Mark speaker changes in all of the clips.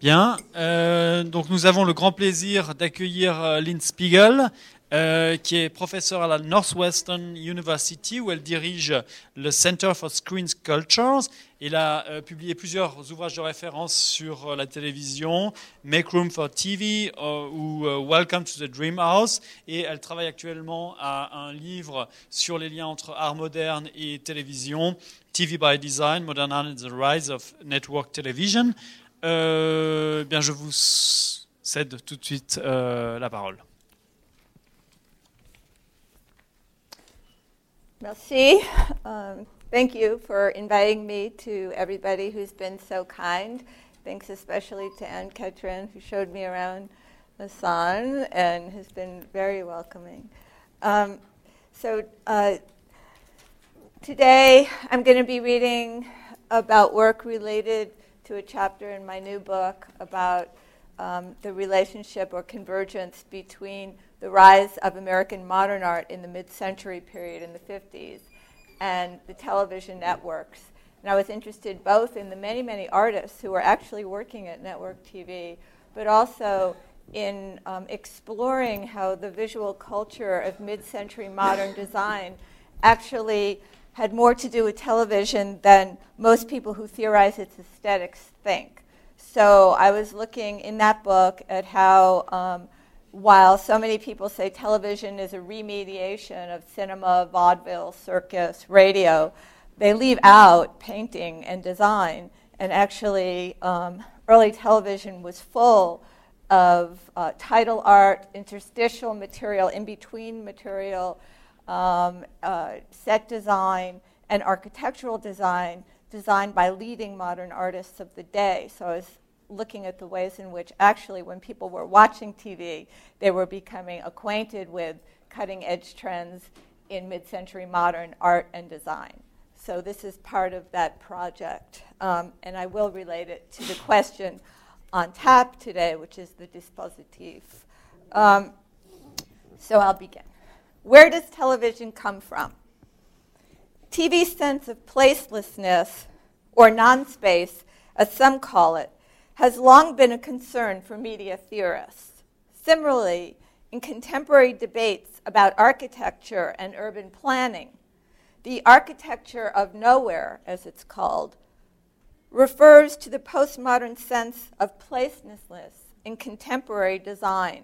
Speaker 1: Bien, euh, donc nous avons le grand plaisir d'accueillir euh, Lynn Spiegel, euh, qui est professeure à la Northwestern University, où elle dirige le Center for Screen Cultures. Elle a euh, publié plusieurs ouvrages de référence sur euh, la télévision, Make Room for TV ou Welcome to the Dream House. Et elle travaille actuellement à un livre sur les liens entre art moderne et télévision, TV by Design, Modern Art and the Rise of Network Television. Je vous cède tout de suite la parole.
Speaker 2: Merci. Um, thank you for inviting me to everybody who's been so kind. Thanks especially to Anne Katrin, who showed me around Lausanne and has been very welcoming. Um, so uh, today I'm going to be reading about work related to a chapter in my new book about um, the relationship or convergence between the rise of American modern art in the mid century period in the 50s and the television networks. And I was interested both in the many, many artists who were actually working at network TV, but also in um, exploring how the visual culture of mid century modern design actually had more to do with television than most people who theorize its aesthetics think. So I was looking in that book at how, um, while so many people say television is a remediation of cinema, vaudeville, circus, radio, they leave out painting and design. And actually, um, early television was full of uh, title art, interstitial material, in between material, um, uh, set design, and architectural design designed by leading modern artists of the day. So I was looking at the ways in which actually when people were watching TV, they were becoming acquainted with cutting edge trends in mid century modern art and design. So this is part of that project. Um, and I will relate it to the question on tap today, which is the dispositif. Um, so I'll begin. Where does television come from? TV's sense of placelessness, or non space, as some call it, has long been a concern for media theorists. Similarly, in contemporary debates about architecture and urban planning, the architecture of nowhere, as it's called, refers to the postmodern sense of placelessness in contemporary design,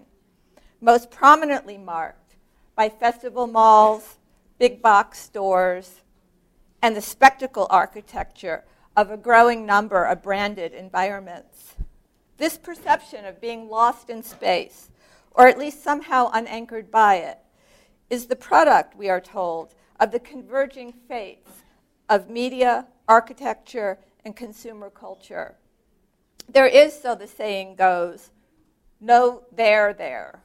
Speaker 2: most prominently marked by festival malls, big box stores, and the spectacle architecture of a growing number of branded environments. This perception of being lost in space, or at least somehow unanchored by it, is the product, we are told, of the converging fates of media, architecture, and consumer culture. There is, so the saying goes, no there there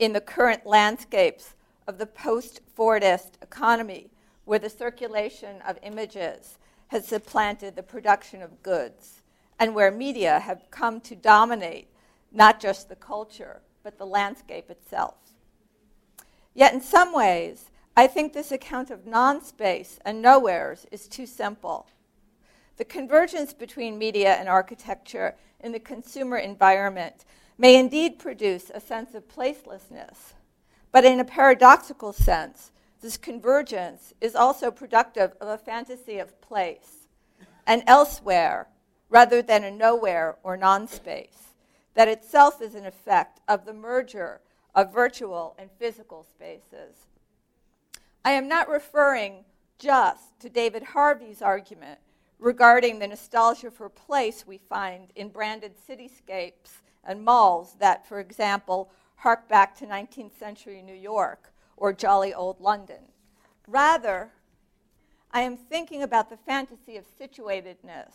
Speaker 2: in the current landscapes of the post Fordist economy, where the circulation of images has supplanted the production of goods, and where media have come to dominate not just the culture, but the landscape itself. Yet, in some ways, I think this account of non space and nowheres is too simple. The convergence between media and architecture in the consumer environment may indeed produce a sense of placelessness, but in a paradoxical sense, this convergence is also productive of a fantasy of place and elsewhere rather than a nowhere or non space, that itself is an effect of the merger of virtual and physical spaces. I am not referring just to David Harvey's argument regarding the nostalgia for place we find in branded cityscapes and malls that, for example, hark back to 19th century New York or jolly old London. Rather, I am thinking about the fantasy of situatedness,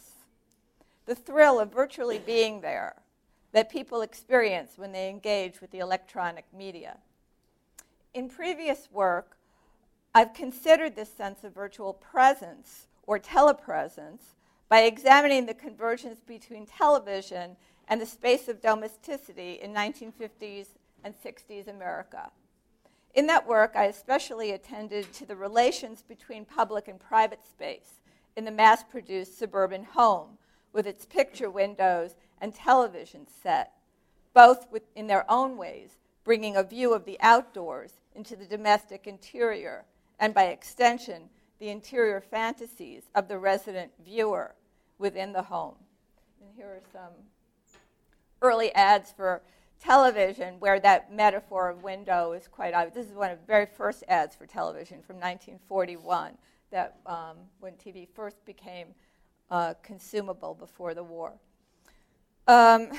Speaker 2: the thrill of virtually being there that people experience when they engage with the electronic media. In previous work, I've considered this sense of virtual presence or telepresence by examining the convergence between television and the space of domesticity in 1950s and 60s America. In that work, I especially attended to the relations between public and private space in the mass produced suburban home with its picture windows and television set, both in their own ways, bringing a view of the outdoors into the domestic interior, and by extension, the interior fantasies of the resident viewer within the home. And here are some early ads for television where that metaphor of window is quite obvious. This is one of the very first ads for television from 1941, that um, when TV first became uh, consumable before the war. Um,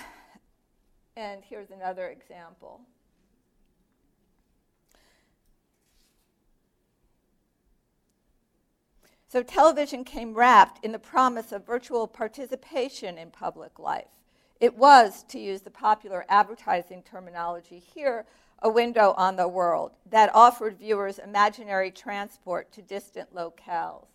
Speaker 2: and here's another example. So, television came wrapped in the promise of virtual participation in public life. It was, to use the popular advertising terminology here, a window on the world that offered viewers imaginary transport to distant locales.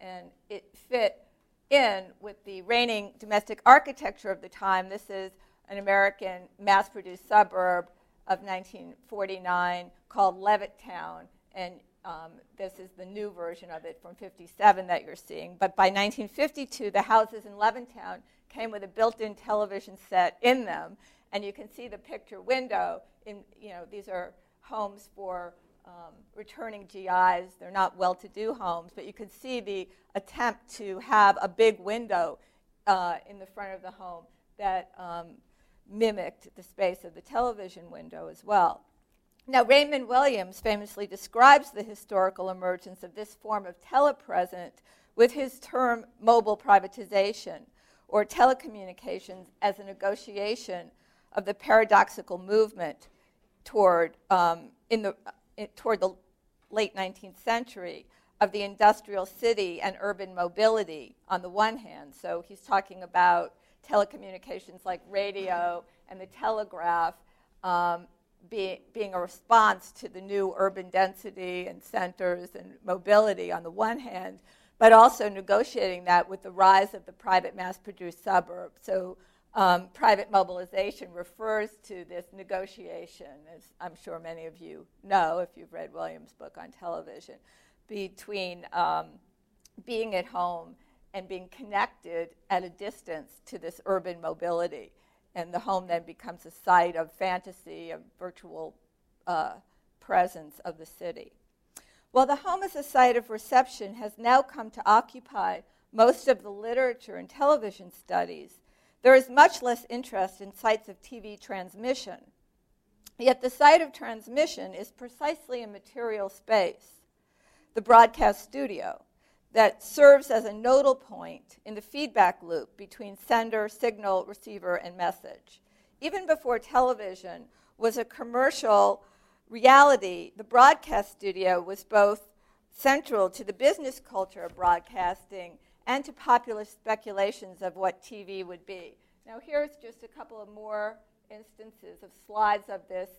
Speaker 2: And it fit in with the reigning domestic architecture of the time. This is an American mass produced suburb of 1949 called Levittown. And um, this is the new version of it from 57 that you're seeing. But by 1952, the houses in Levittown came with a built-in television set in them, and you can see the picture window. In you know these are homes for um, returning GIs. They're not well-to-do homes, but you can see the attempt to have a big window uh, in the front of the home that um, mimicked the space of the television window as well. Now, Raymond Williams famously describes the historical emergence of this form of telepresent with his term mobile privatization or telecommunications as a negotiation of the paradoxical movement toward, um, in the, in, toward the late 19th century of the industrial city and urban mobility on the one hand. So he's talking about telecommunications like radio and the telegraph um, be, being a response to the new urban density and centers and mobility on the one hand, but also negotiating that with the rise of the private mass produced suburb. So, um, private mobilization refers to this negotiation, as I'm sure many of you know if you've read Williams' book on television, between um, being at home and being connected at a distance to this urban mobility. And the home then becomes a site of fantasy, of virtual uh, presence of the city. While the home as a site of reception has now come to occupy most of the literature and television studies, there is much less interest in sites of TV transmission. Yet the site of transmission is precisely a material space, the broadcast studio, that serves as a nodal point in the feedback loop between sender, signal, receiver, and message. Even before television was a commercial reality, the broadcast studio was both central to the business culture of broadcasting and to popular speculations of what TV would be. Now, here's just a couple of more instances of slides of this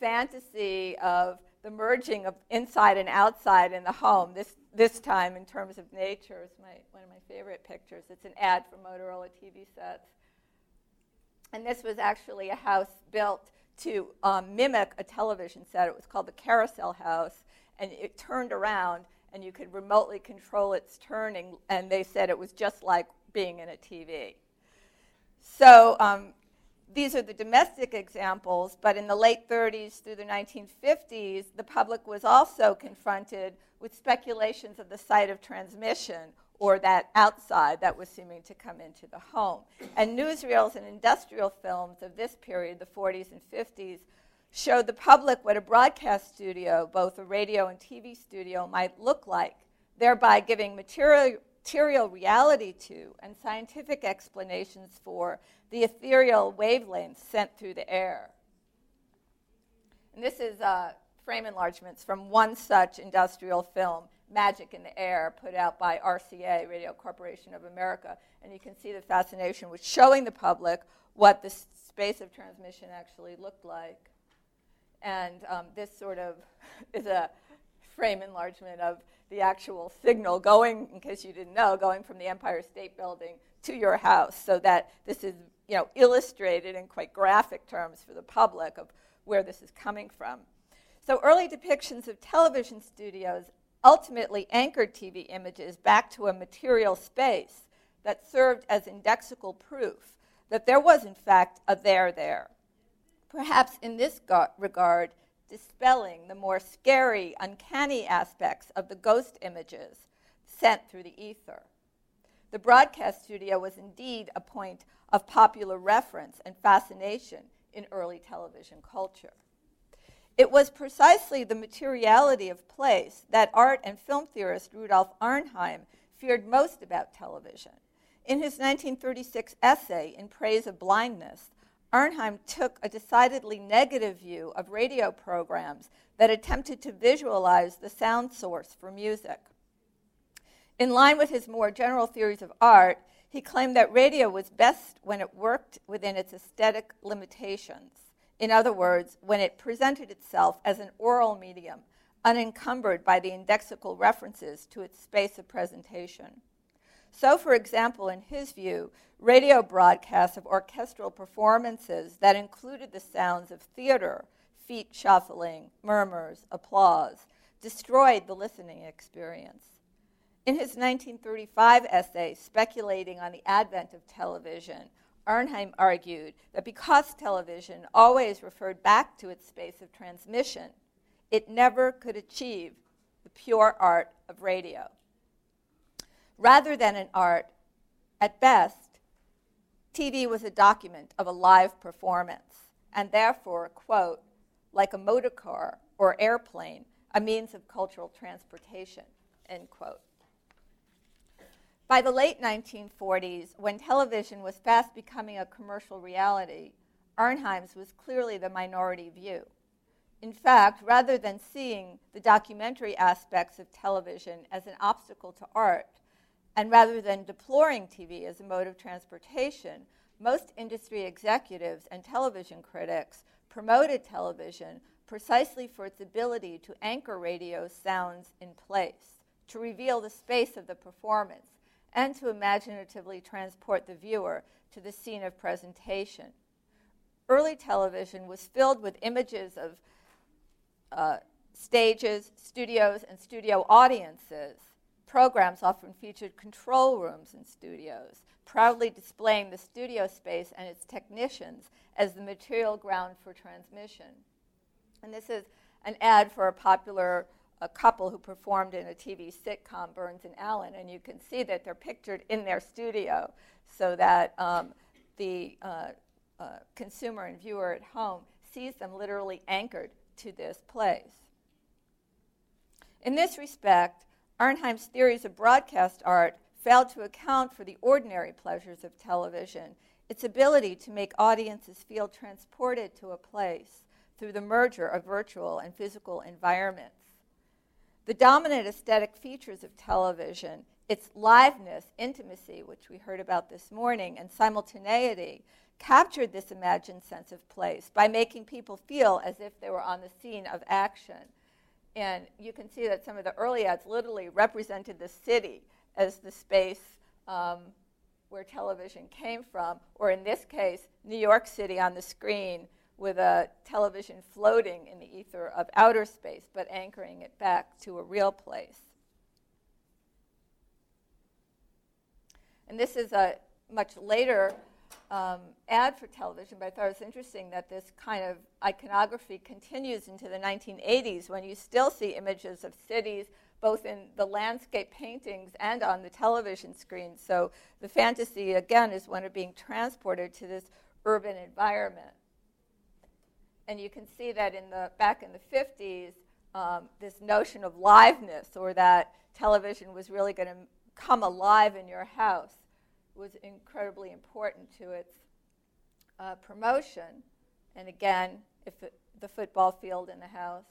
Speaker 2: fantasy of the merging of inside and outside in the home. This, this time, in terms of nature, is my, one of my favorite pictures. It's an ad for Motorola TV sets. And this was actually a house built to um, mimic a television set. It was called the Carousel House, and it turned around, and you could remotely control its turning. And they said it was just like being in a TV. So um, these are the domestic examples, but in the late 30s through the 1950s, the public was also confronted with speculations of the site of transmission or that outside that was seeming to come into the home. And newsreels and industrial films of this period, the 40s and 50s, showed the public what a broadcast studio, both a radio and TV studio, might look like, thereby giving material, material reality to and scientific explanations for the ethereal wavelengths sent through the air. And this is uh, frame enlargements from one such industrial film Magic in the Air, put out by RCA, Radio Corporation of America. And you can see the fascination with showing the public what the space of transmission actually looked like. And um, this sort of is a frame enlargement of the actual signal going, in case you didn't know, going from the Empire State Building to your house, so that this is you know, illustrated in quite graphic terms for the public of where this is coming from. So early depictions of television studios ultimately anchored TV images back to a material space that served as indexical proof that there was, in fact, a there there. Perhaps in this go- regard, dispelling the more scary, uncanny aspects of the ghost images sent through the ether. The broadcast studio was indeed a point of popular reference and fascination in early television culture. It was precisely the materiality of place that art and film theorist Rudolf Arnheim feared most about television. In his 1936 essay, In Praise of Blindness, Arnheim took a decidedly negative view of radio programs that attempted to visualize the sound source for music. In line with his more general theories of art, he claimed that radio was best when it worked within its aesthetic limitations. In other words, when it presented itself as an oral medium, unencumbered by the indexical references to its space of presentation. So, for example, in his view, radio broadcasts of orchestral performances that included the sounds of theater, feet shuffling, murmurs, applause, destroyed the listening experience. In his 1935 essay, Speculating on the Advent of Television, Arnheim argued that because television always referred back to its space of transmission, it never could achieve the pure art of radio rather than an art, at best, TV was a document of a live performance, and therefore, quote, like a motor car or airplane, a means of cultural transportation, end quote. By the late 1940s, when television was fast becoming a commercial reality, Arnheim's was clearly the minority view. In fact, rather than seeing the documentary aspects of television as an obstacle to art, and rather than deploring TV as a mode of transportation, most industry executives and television critics promoted television precisely for its ability to anchor radio sounds in place, to reveal the space of the performance, and to imaginatively transport the viewer to the scene of presentation. Early television was filled with images of uh, stages, studios, and studio audiences programs often featured control rooms and studios, proudly displaying the studio space and its technicians as the material ground for transmission. And this is an ad for a popular a couple who performed in a TV sitcom, Burns and Allen, and you can see that they're pictured in their studio so that um, the uh, uh, consumer and viewer at home sees them literally anchored to this place. In this respect, Arnheim's theories of broadcast art failed to account for the ordinary pleasures of television, its ability to make audiences feel transported to a place through the merger of virtual and physical environments. The dominant aesthetic features of television, its liveness, intimacy, which we heard about this morning, and simultaneity, captured this imagined sense of place by making people feel as if they were on the scene of action. And you can see that some of the early ads literally represented the city as the space um, where television came from, or in this case, New York City on the screen with a television floating in the ether of outer space, but anchoring it back to a real place. And this is a much later um, ad for television, but I thought it was interesting that this kind of iconography continues into the 1980s when you still see images of cities both in the landscape paintings and on the television screen. So the fantasy, again, is one of being transported to this urban environment. And you can see that in the back in the 50s, um, this notion of liveness, or that television was really going to come alive in your house was incredibly important to its uh, promotion. And again, if it, the football field in the house.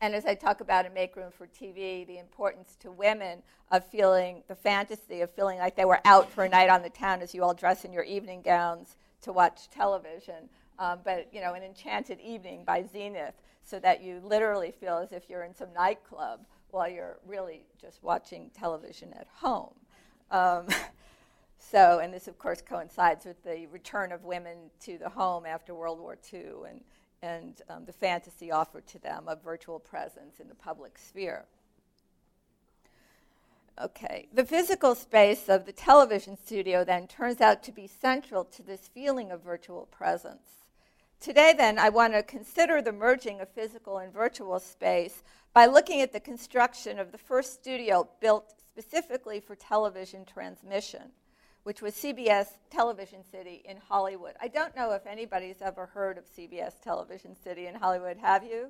Speaker 2: And as I talk about in Make Room for TV, the importance to women of feeling the fantasy of feeling like they were out for a night on the town as you all dress in your evening gowns to watch television. Um, but, you know, an enchanted evening by Zenith so that you literally feel as if you're in some nightclub while you're really just watching television at home. Um, so, and this, of course, coincides with the return of women to the home after World War II and and um, the fantasy offered to them of virtual presence in the public sphere. Okay, the physical space of the television studio then turns out to be central to this feeling of virtual presence. Today, then, I want to consider the merging of physical and virtual space by looking at the construction of the first studio built specifically for television transmission, which was CBS Television City in Hollywood. I don't know if anybody's ever heard of CBS Television City in Hollywood. Have you?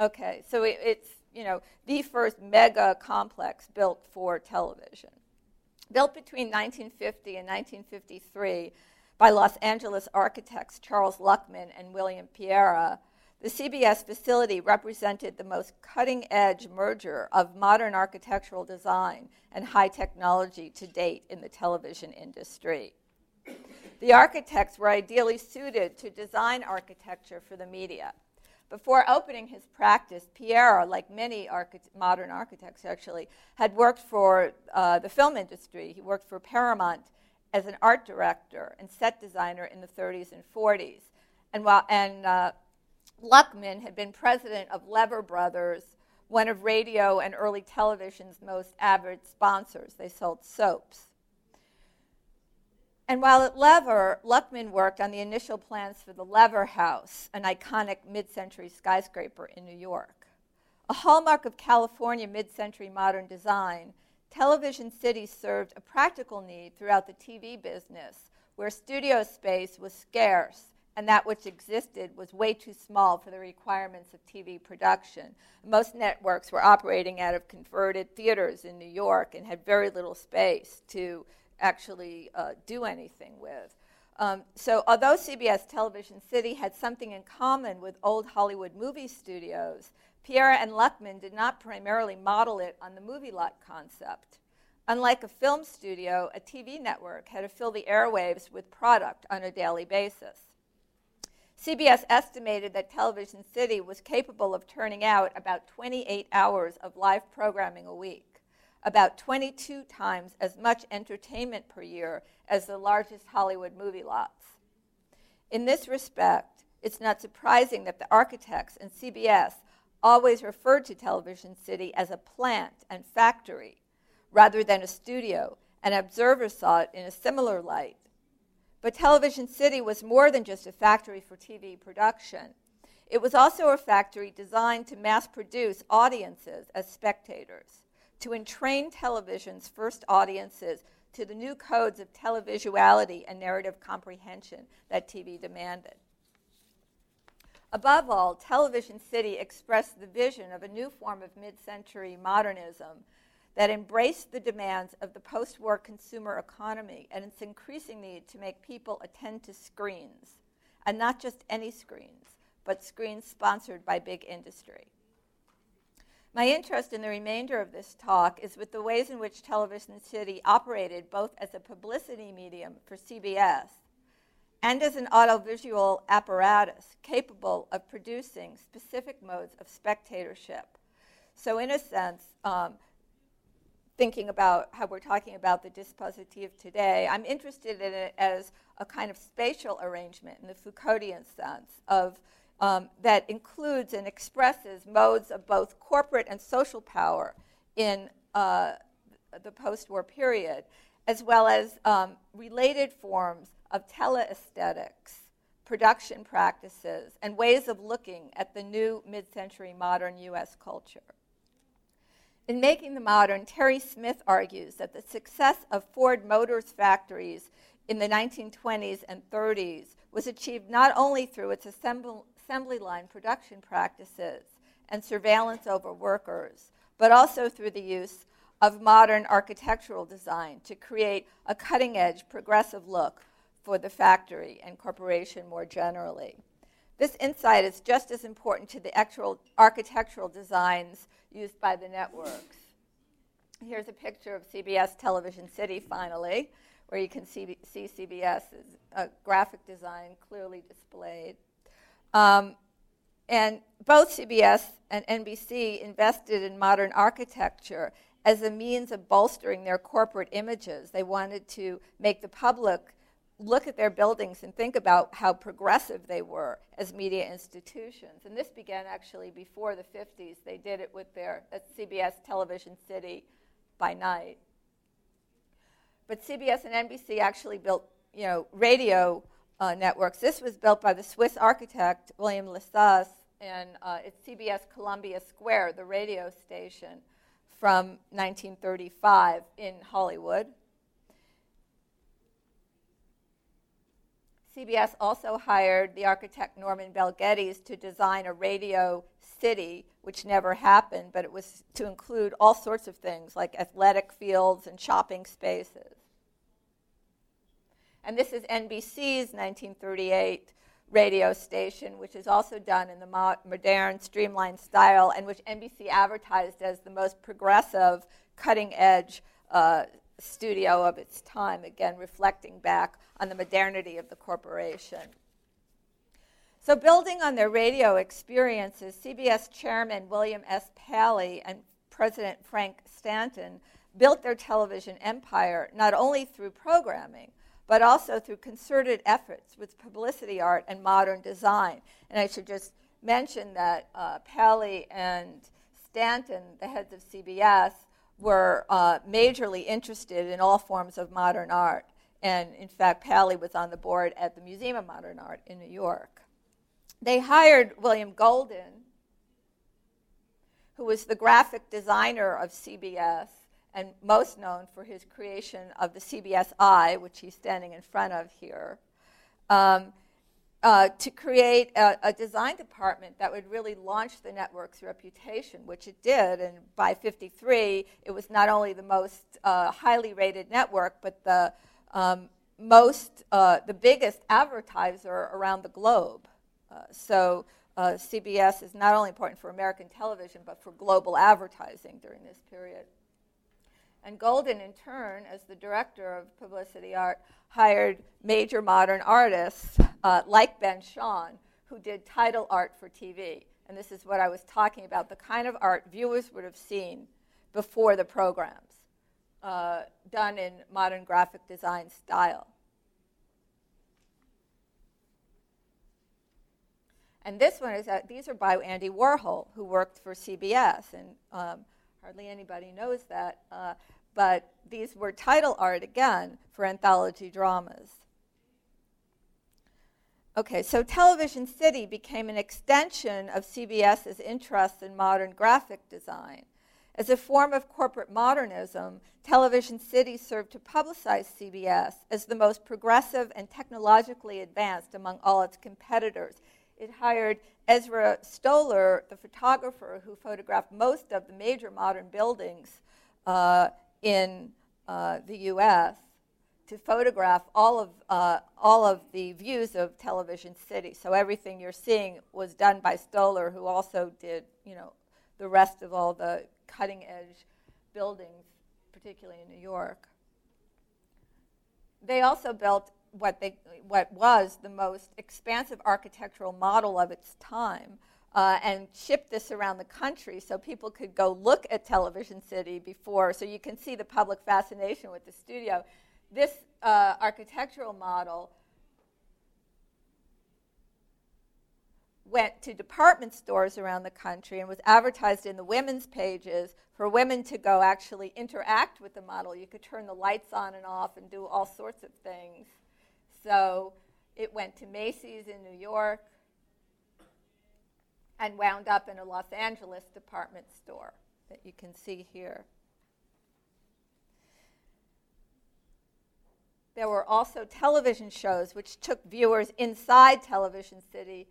Speaker 2: Okay, so it, it's you know the first mega complex built for television. Built between 1950 and 1953 by Los Angeles architects Charles Luckman and William Pereira, the CBS facility represented the most cutting edge merger of modern architectural design and high technology to date in the television industry. The architects were ideally suited to design architecture for the media. Before opening his practice, Pereira, like many modern architects actually, had worked for uh, the film industry. He worked for Paramount as an art director and set designer in the 30s and 40s. And, while, and uh, Luckman had been president of Lever Brothers, one of radio and early television's most avid sponsors. They sold soaps. And while at Lever, Luckman worked on the initial plans for the Lever House, an iconic mid century skyscraper in New York. A hallmark of California mid century modern design, Television City served a practical need throughout the TV business, where studio space was scarce and that which existed was way too small for the requirements of TV production. Most networks were operating out of converted theaters in New York and had very little space to actually uh, do anything with. Um, so, although CBS Television City had something in common with old Hollywood movie studios, Pereira and Luckman did not primarily model it on the movie lot concept. Unlike a film studio, a TV network had to fill the airwaves with product on a daily basis. CBS estimated that Television City was capable of turning out about 28 hours of live programming a week, about 22 times as much entertainment per year as the largest Hollywood movie lots. In this respect, it's not surprising that the architects and CBS always referred to Television City as a plant and factory rather than a studio, and observers saw it in a similar light but Television City was more than just a factory for TV production. It was also a factory designed to mass produce audiences as spectators, to entrain television's first audiences to the new codes of televisuality and narrative comprehension that TV demanded. Above all, Television City expressed the vision of a new form of mid century modernism that embraced the demands of the post war consumer economy and its increasing need to make people attend to screens, and not just any screens, but screens sponsored by big industry. My interest in the remainder of this talk is with the ways in which Television City operated both as a publicity medium for CBS and as an audiovisual apparatus capable of producing specific modes of spectatorship. So, in a sense, um, thinking about how we're talking about the dispositif today, I'm interested in it as a kind of spatial arrangement in the Foucauldian sense of um, that includes and expresses modes of both corporate and social power in uh, the post-war period, as well as um, related forms of teleaesthetics, production practices, and ways of looking at the new mid-century modern U.S. culture. In Making the Modern, Terry Smith argues that the success of Ford Motors factories in the 1920s and 30s was achieved not only through its assembly line production practices and surveillance over workers, but also through the use of modern architectural design to create a cutting edge, progressive look for the factory and corporation more generally. This insight is just as important to the actual architectural designs used by the networks. Here's a picture of CBS Television City, finally, where you can see, see CBS's uh, graphic design clearly displayed. Um, and both CBS and NBC invested in modern architecture as a means of bolstering their corporate images. They wanted to make the public look at their buildings and think about how progressive they were as media institutions. And this began actually before the 50s. They did it with their CBS Television City by night. But CBS and NBC actually built, you know, radio uh, networks. This was built by the Swiss architect William Lescaze, and uh, it's CBS Columbia Square, the radio station, from 1935 in Hollywood. CBS also hired the architect Norman Bel Geddes to design a radio city, which never happened, but it was to include all sorts of things like athletic fields and shopping spaces. And this is NBC's 1938 radio station, which is also done in the modern, streamlined style, and which NBC advertised as the most progressive, cutting edge uh, studio of its time, again, reflecting back on the modernity of the corporation. So, building on their radio experiences, CBS chairman William S. Paley and President Frank Stanton built their television empire not only through programming, but also through concerted efforts with publicity art and modern design. And I should just mention that uh, Paley and Stanton, the heads of CBS, were uh, majorly interested in all forms of modern art. And in fact, Paley was on the board at the Museum of Modern Art in New York. They hired William Golden, who was the graphic designer of CBS and most known for his creation of the CBS Eye, which he's standing in front of here. Um, uh, to create a, a, design department that would really launch the network's reputation, which it did. And by 53, it was not only the most uh, highly rated network, but the um, most, uh, the biggest advertiser around the globe. Uh, so uh, CBS is not only important for American television, but for global advertising during this period. And Golden, in turn, as the director of publicity art, hired major modern artists uh, like Ben Shahn, who did title art for TV. And this is what I was talking about the kind of art viewers would have seen before the programs, uh, done in modern graphic design style. And this one is, uh, these are by Andy Warhol, who worked for CBS. And um, hardly anybody knows that. Uh, but these were title art again for anthology dramas. Okay, so Television City became an extension of CBS's interest in modern graphic design. As a form of corporate modernism, Television City served to publicize CBS as the most progressive and technologically advanced among all its competitors. It hired Ezra Stoller, the photographer who photographed most of the major modern buildings uh, in uh, the U.S. to photograph all of, uh, all of the views of Television City. So everything you're seeing was done by Stoller, who also did, you know, the rest of all the cutting edge buildings, particularly in New York. They also built what, they, what was the most expansive architectural model of its time, uh, and shipped this around the country so people could go look at Television City before, so you can see the public fascination with the studio. This uh, architectural model went to department stores around the country and was advertised in the women's pages for women to go actually interact with the model. You could turn the lights on and off and do all sorts of things. So it went to Macy's in New York, and wound up in a Los Angeles department store that you can see here. There were also television shows which took viewers inside Television City.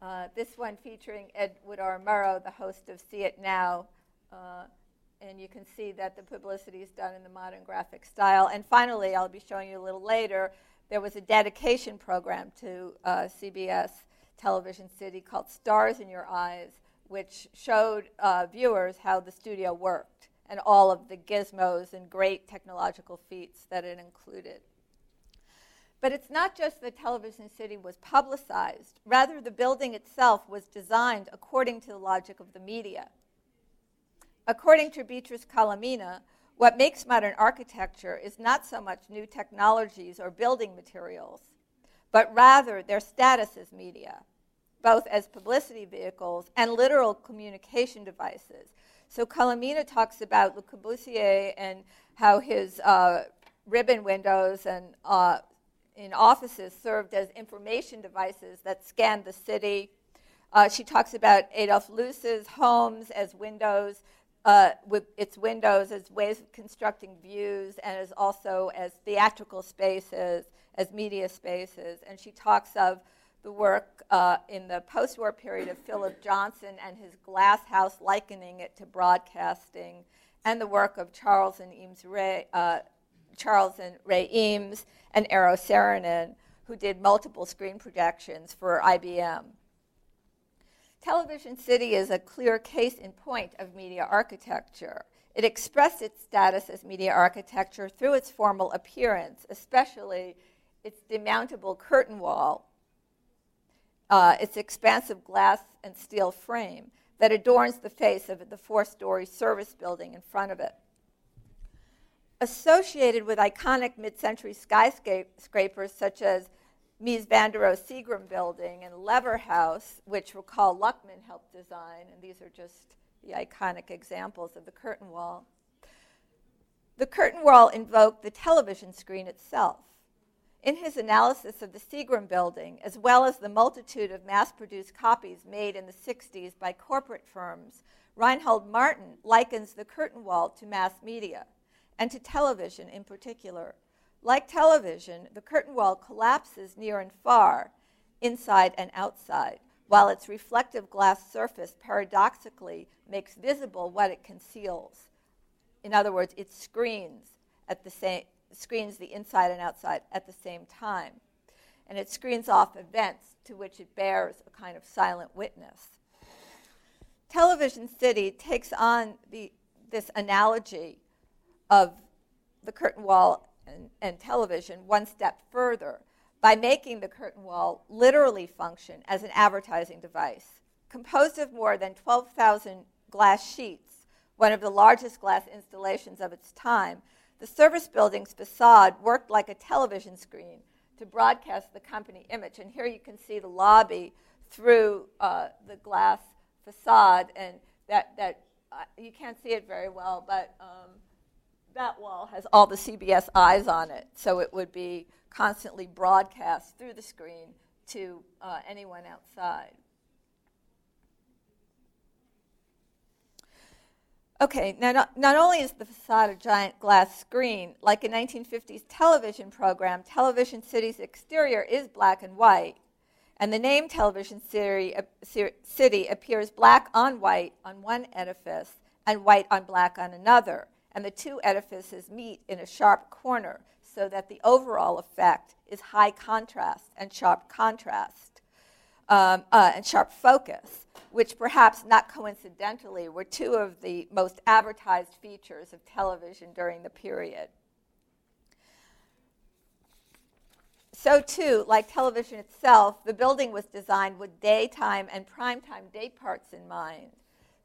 Speaker 2: Uh, this one featuring Edward R. Murrow, the host of See It Now. Uh, and you can see that the publicity is done in the modern graphic style. And finally, I'll be showing you a little later, there was a dedication program to uh, CBS television city called Stars in Your Eyes, which showed uh, viewers how the studio worked and all of the gizmos and great technological feats that it included. But it's not just that Television City was publicized, rather, the building itself was designed according to the logic of the media. According to Beatrice Colomina, What makes modern architecture is not so much new technologies or building materials, but rather their status as media, both as publicity vehicles and literal communication devices. So Colomina talks about Le Corbusier and how his uh, ribbon windows and uh, in offices served as information devices that scanned the city. Uh, she talks about Adolf Loos's homes as windows, uh, with its windows as ways of constructing views and as also as theatrical spaces, as media spaces. And she talks of the work uh, in the post war period of Philip Johnson and his glass house, likening it to broadcasting, and the work of Charles and Eames Ray, uh, Charles and Ray Eames and Eero Saarinen, who did multiple screen projections for IBM. Television City is a clear case in point of media architecture. It expressed its status as media architecture through its formal appearance, especially its demountable curtain wall, uh, its expansive glass and steel frame that adorns the face of the four story service building in front of it. Associated with iconic mid century skyscrapers such as Mies van der Rohe Seagram building and Lever House, which Rachel Luckman helped design, and these are just the iconic examples of the curtain wall. The curtain wall invoked the television screen itself. In his analysis of the Seagram building, as well as the multitude of mass produced copies made in the 60s by corporate firms, Reinhold Martin likens the curtain wall to mass media, and to television in particular. Like television, the curtain wall collapses near and far, inside and outside, while its reflective glass surface paradoxically makes visible what it conceals. In other words, it screens at the same screens the inside and outside at the same time. And it screens off events to which it bears a kind of silent witness. Television City takes on the, this analogy of the curtain wall and, and television one step further by making the curtain wall literally function as an advertising device. Composed of more than 12,000 glass sheets, one of the largest glass installations of its time, the service building's facade worked like a television screen to broadcast the company image. And here you can see the lobby through uh, the glass facade, and that, that uh, you can't see it very well, but um, that wall has all the CBS eyes on it, so it would be constantly broadcast through the screen to uh, anyone outside. Okay, now not, not, only is the facade a giant glass screen, like a 1950s television program, Television City's exterior is black and white. And the name Television City, uh, City appears black on white on one edifice and white on black on another and the two edifices meet in a sharp corner so that the overall effect is high contrast and sharp contrast um, uh, and sharp focus, which perhaps not coincidentally were two of the most advertised features of television during the period. So, too, like television itself, the building was designed with daytime and primetime day parts in mind.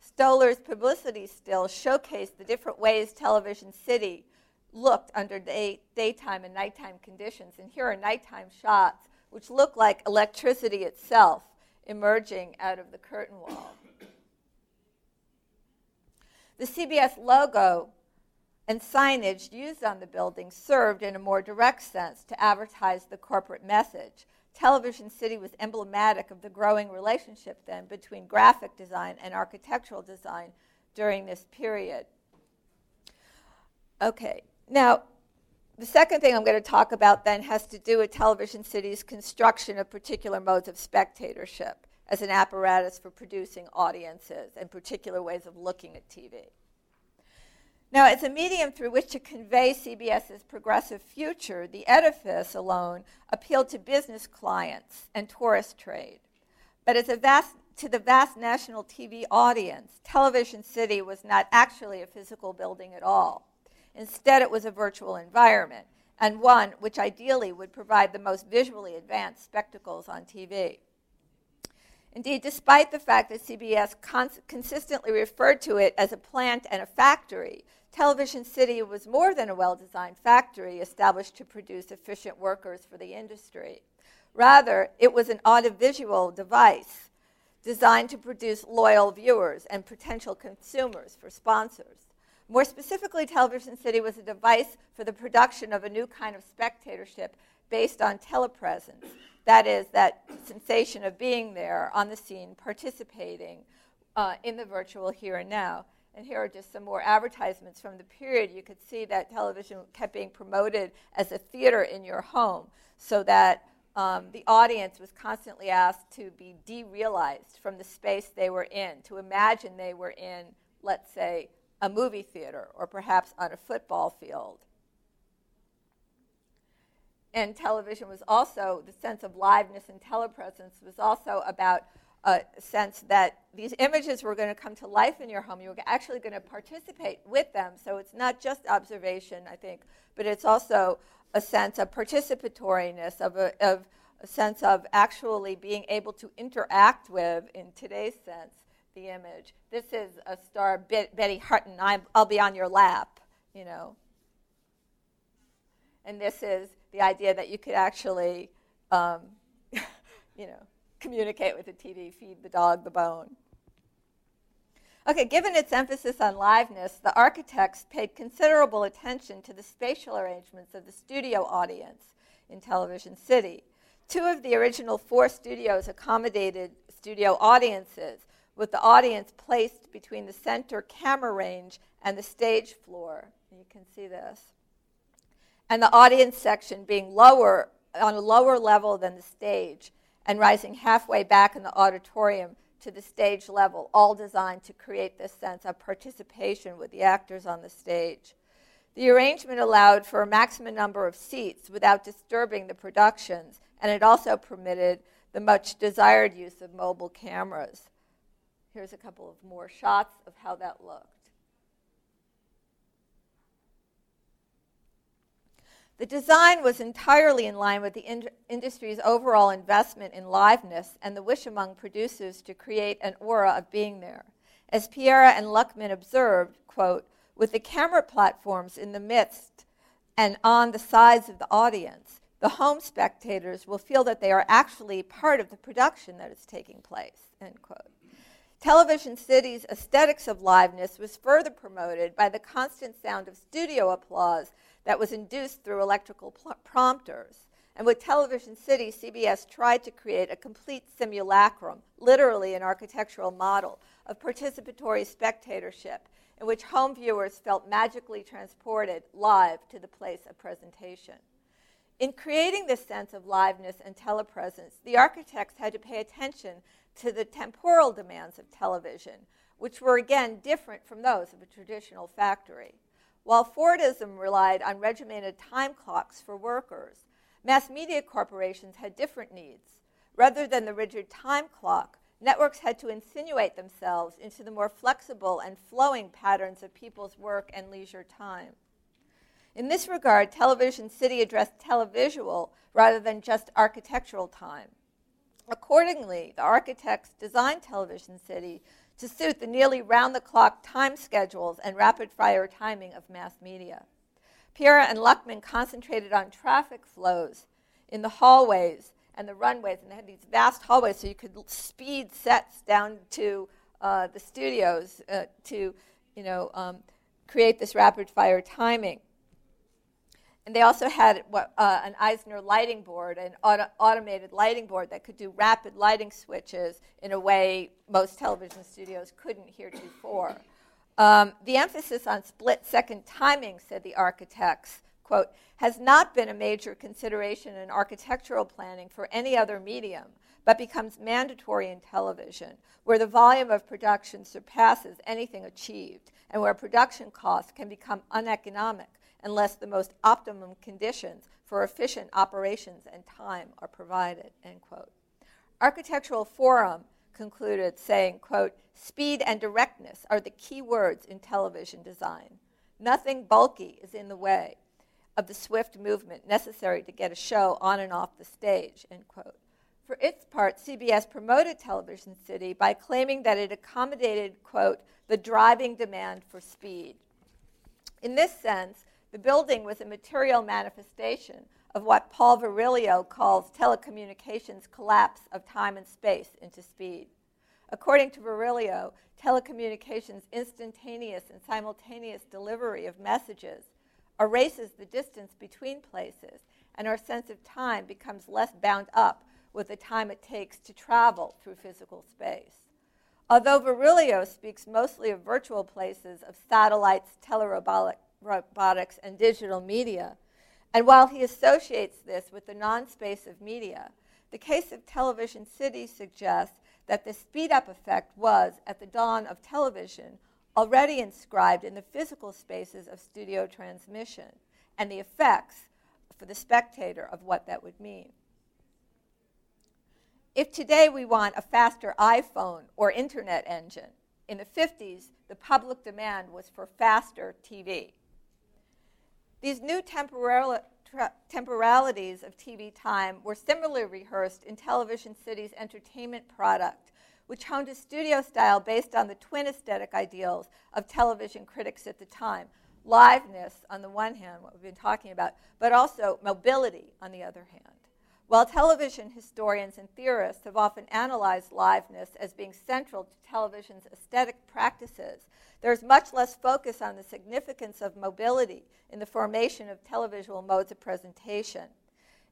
Speaker 2: Stoller's publicity stills showcased the different ways Television City looked under day, daytime and nighttime conditions. And here are nighttime shots, which look like electricity itself emerging out of the curtain wall. The CBS logo and signage used on the building served in a more direct sense to advertise the corporate message. Television City was emblematic of the growing relationship then between graphic design and architectural design during this period. Okay, now the second thing I'm going to talk about then has to do with Television City's construction of particular modes of spectatorship as an apparatus for producing audiences and particular ways of looking at TV. Now, as a medium through which to convey CBS's progressive future, the edifice alone appealed to business clients and tourist trade. But as a vast, to the vast national TV audience, Television City was not actually a physical building at all. Instead, it was a virtual environment, and one which ideally would provide the most visually advanced spectacles on TV. Indeed, despite the fact that CBS cons- consistently referred to it as a plant and a factory, Television City was more than a well designed factory established to produce efficient workers for the industry. Rather, it was an audiovisual device designed to produce loyal viewers and potential consumers for sponsors. More specifically, Television City was a device for the production of a new kind of spectatorship based on telepresence. That is, that sensation of being there on the scene, participating uh, in the virtual here and now. And here are just some more advertisements from the period. You could see that television kept being promoted as a theater in your home so that um, the audience was constantly asked to be derealized from the space they were in, to imagine they were in, let's say, a movie theater or perhaps on a football field. And television was also, the sense of liveness and telepresence was also about a sense that these images were going to come to life in your home. You were actually going to participate with them. So it's not just observation, I think, but it's also a sense of participatoriness, of a, of a sense of actually being able to interact with, in today's sense, the image. This is a star, Betty Hutton. i will be on your lap, you know. And this is the idea that you could actually, um, you know, communicate with the TV, feed the dog the bone. Okay, given its emphasis on liveness, the architects paid considerable attention to the spatial arrangements of the studio audience in Television City. Two of the original four studios accommodated studio audiences, with the audience placed between the center camera range and the stage floor. You can see this. And the audience section being lower, on a lower level than the stage, and rising halfway back in the auditorium to the stage level, all designed to create this sense of participation with the actors on the stage. The arrangement allowed for a maximum number of seats without disturbing the productions, and it also permitted the much desired use of mobile cameras. Here's a couple of more shots of how that looked. The design was entirely in line with the in- industry's overall investment in liveness and the wish among producers to create an aura of being there. As Pereira and Luckman observed, quote, with the camera platforms in the midst and on the sides of the audience, the home spectators will feel that they are actually part of the production that is taking place, end quote. Television City's aesthetics of liveness was further promoted by the constant sound of studio applause that was induced through electrical prompters. And with Television City, CBS tried to create a complete simulacrum, literally an architectural model, of participatory spectatorship in which home viewers felt magically transported live to the place of presentation. In creating this sense of liveness and telepresence, the architects had to pay attention to the temporal demands of television, which were again different from those of a traditional factory. While Fordism relied on regimented time clocks for workers, mass media corporations had different needs. Rather than the rigid time clock, networks had to insinuate themselves into the more flexible and flowing patterns of people's work and leisure time. In this regard, Television City addressed televisual rather than just architectural time. Accordingly, the architects designed Television City to suit the nearly round the clock time schedules and rapid fire timing of mass media. Pereira and Luckman concentrated on traffic flows in the hallways and the runways, and they had these vast hallways so you could speed sets down to uh, the studios uh, to you know, um, create this rapid fire timing. And they also had what, uh, an Izenour lighting board, an auto- automated lighting board that could do rapid lighting switches in a way most television studios couldn't heretofore. Um, the emphasis on split second timing, said the architects, quote, has not been a major consideration in architectural planning for any other medium, but becomes mandatory in television, where the volume of production surpasses anything achieved, and where production costs can become uneconomic unless the most optimum conditions for efficient operations and time are provided, end quote. Architectural Forum concluded saying, quote, speed and directness are the key words in television design. Nothing bulky is in the way of the swift movement necessary to get a show on and off the stage, end quote. For its part, CBS promoted Television City by claiming that it accommodated, quote, the driving demand for speed. In this sense, the building was a material manifestation of what Paul Virilio calls telecommunications collapse of time and space into speed. According to Virilio, telecommunications' instantaneous and simultaneous delivery of messages erases the distance between places, and our sense of time becomes less bound up with the time it takes to travel through physical space. Although Virilio speaks mostly of virtual places, of satellites, telerobotics, and digital media, and while he associates this with the non space of media, the case of Television City suggests that the speed up effect was, at the dawn of television, already inscribed in the physical spaces of studio transmission and the effects for the spectator of what that would mean. If today we want a faster iPhone or internet engine, in the 50s, the public demand was for faster TV. These new temporal, tra- temporalities of TV time were similarly rehearsed in Television City's entertainment product, which honed a studio style based on the twin aesthetic ideals of television critics at the time liveness on the one hand, what we've been talking about, but also mobility on the other hand. While television historians and theorists have often analyzed liveness as being central to television's aesthetic practices, there's much less focus on the significance of mobility in the formation of televisual modes of presentation.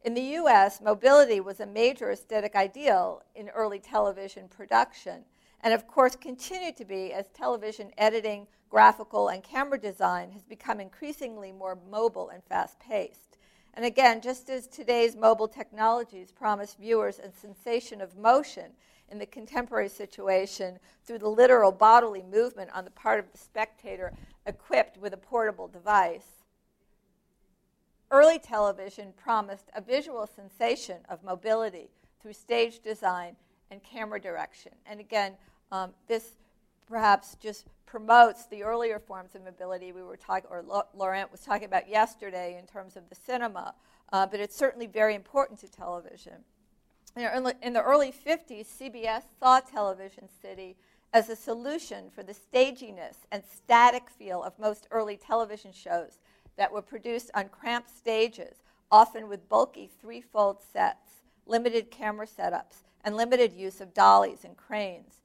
Speaker 2: In the US, mobility was a major aesthetic ideal in early television production, and of course continued to be as television editing, graphical, and camera design has become increasingly more mobile and fast paced. And again, just as today's mobile technologies promise viewers a sensation of motion in the contemporary situation through the literal bodily movement on the part of the spectator equipped with a portable device, early television promised a visual sensation of mobility through stage design and camera direction. And again, um, this perhaps just promotes the earlier forms of mobility we were talking, or Laurent was talking about yesterday in terms of the cinema, uh, but it's certainly very important to television. In the early 50s, CBS saw Television City as a solution for the staginess and static feel of most early television shows that were produced on cramped stages, often with bulky threefold sets, limited camera setups, and limited use of dollies and cranes.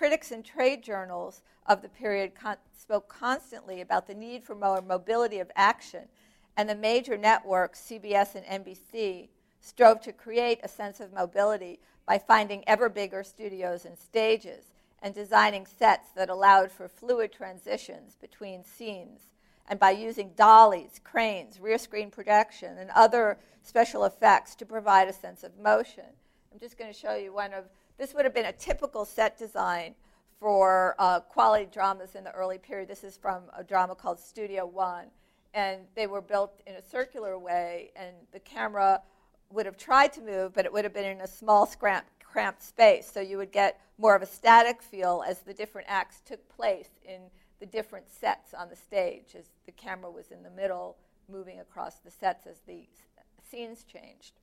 Speaker 2: Critics and trade journals of the period con- spoke constantly about the need for more mobility of action, and the major networks, CBS and NBC, strove to create a sense of mobility by finding ever bigger studios and stages and designing sets that allowed for fluid transitions between scenes, and by using dollies, cranes, rear screen projection, and other special effects to provide a sense of motion. I'm just going to show you one of this would have been a typical set design for uh, quality dramas in the early period. This is from a drama called Studio One. And they were built in a circular way, and the camera would have tried to move, but it would have been in a small, cramped, cramped space. So you would get more of a static feel as the different acts took place in the different sets on the stage, as the camera was in the middle, moving across the sets as the scenes changed.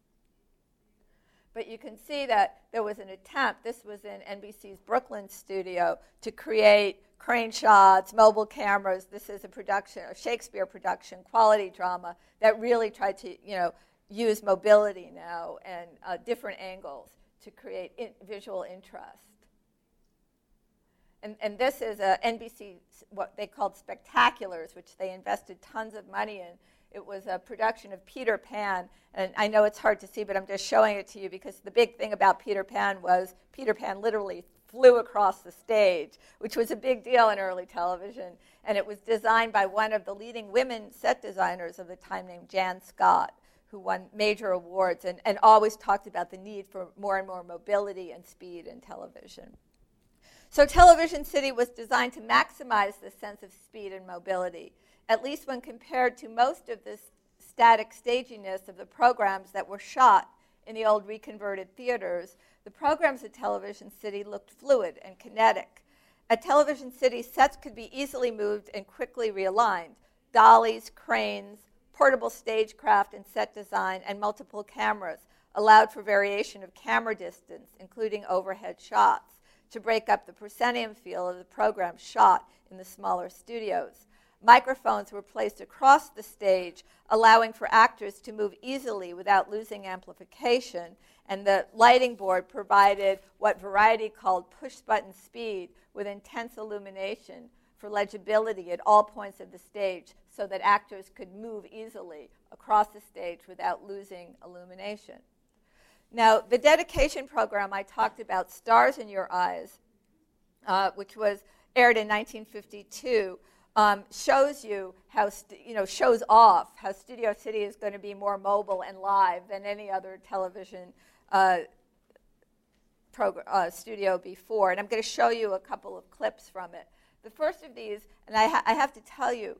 Speaker 2: But you can see that there was an attempt, this was in NBC's Brooklyn studio, to create crane shots, mobile cameras. This is a production, a Shakespeare production, quality drama that really tried to, you know, use mobility now and uh, different angles to create in visual interest. And, and this is a NBC, what they called spectaculars, which they invested tons of money in it was a production of Peter Pan. And I know it's hard to see, but I'm just showing it to you because the big thing about Peter Pan was Peter Pan literally flew across the stage, which was a big deal in early television. And it was designed by one of the leading women set designers of the time named Jan Scott, who won major awards and, and always talked about the need for more and more mobility and speed in television. So, Television City was designed to maximize the sense of speed and mobility at least when compared to most of the static staginess of the programs that were shot in the old reconverted theaters, the programs at Television City looked fluid and kinetic. At Television City, sets could be easily moved and quickly realigned. Dollies, cranes, portable stagecraft and set design, and multiple cameras allowed for variation of camera distance, including overhead shots, to break up the proscenium feel of the program shot in the smaller studios. Microphones were placed across the stage, allowing for actors to move easily without losing amplification. And the lighting board provided what Variety called push button speed with intense illumination for legibility at all points of the stage so that actors could move easily across the stage without losing illumination. Now, the dedication program I talked about, Stars in Your Eyes, uh, which was aired in 1952, um, shows you how, you know, shows off how Studio City is going to be more mobile and live than any other television uh, prog- uh, studio before. And I'm going to show you a couple of clips from it. The first of these, and I, ha- I have to tell you,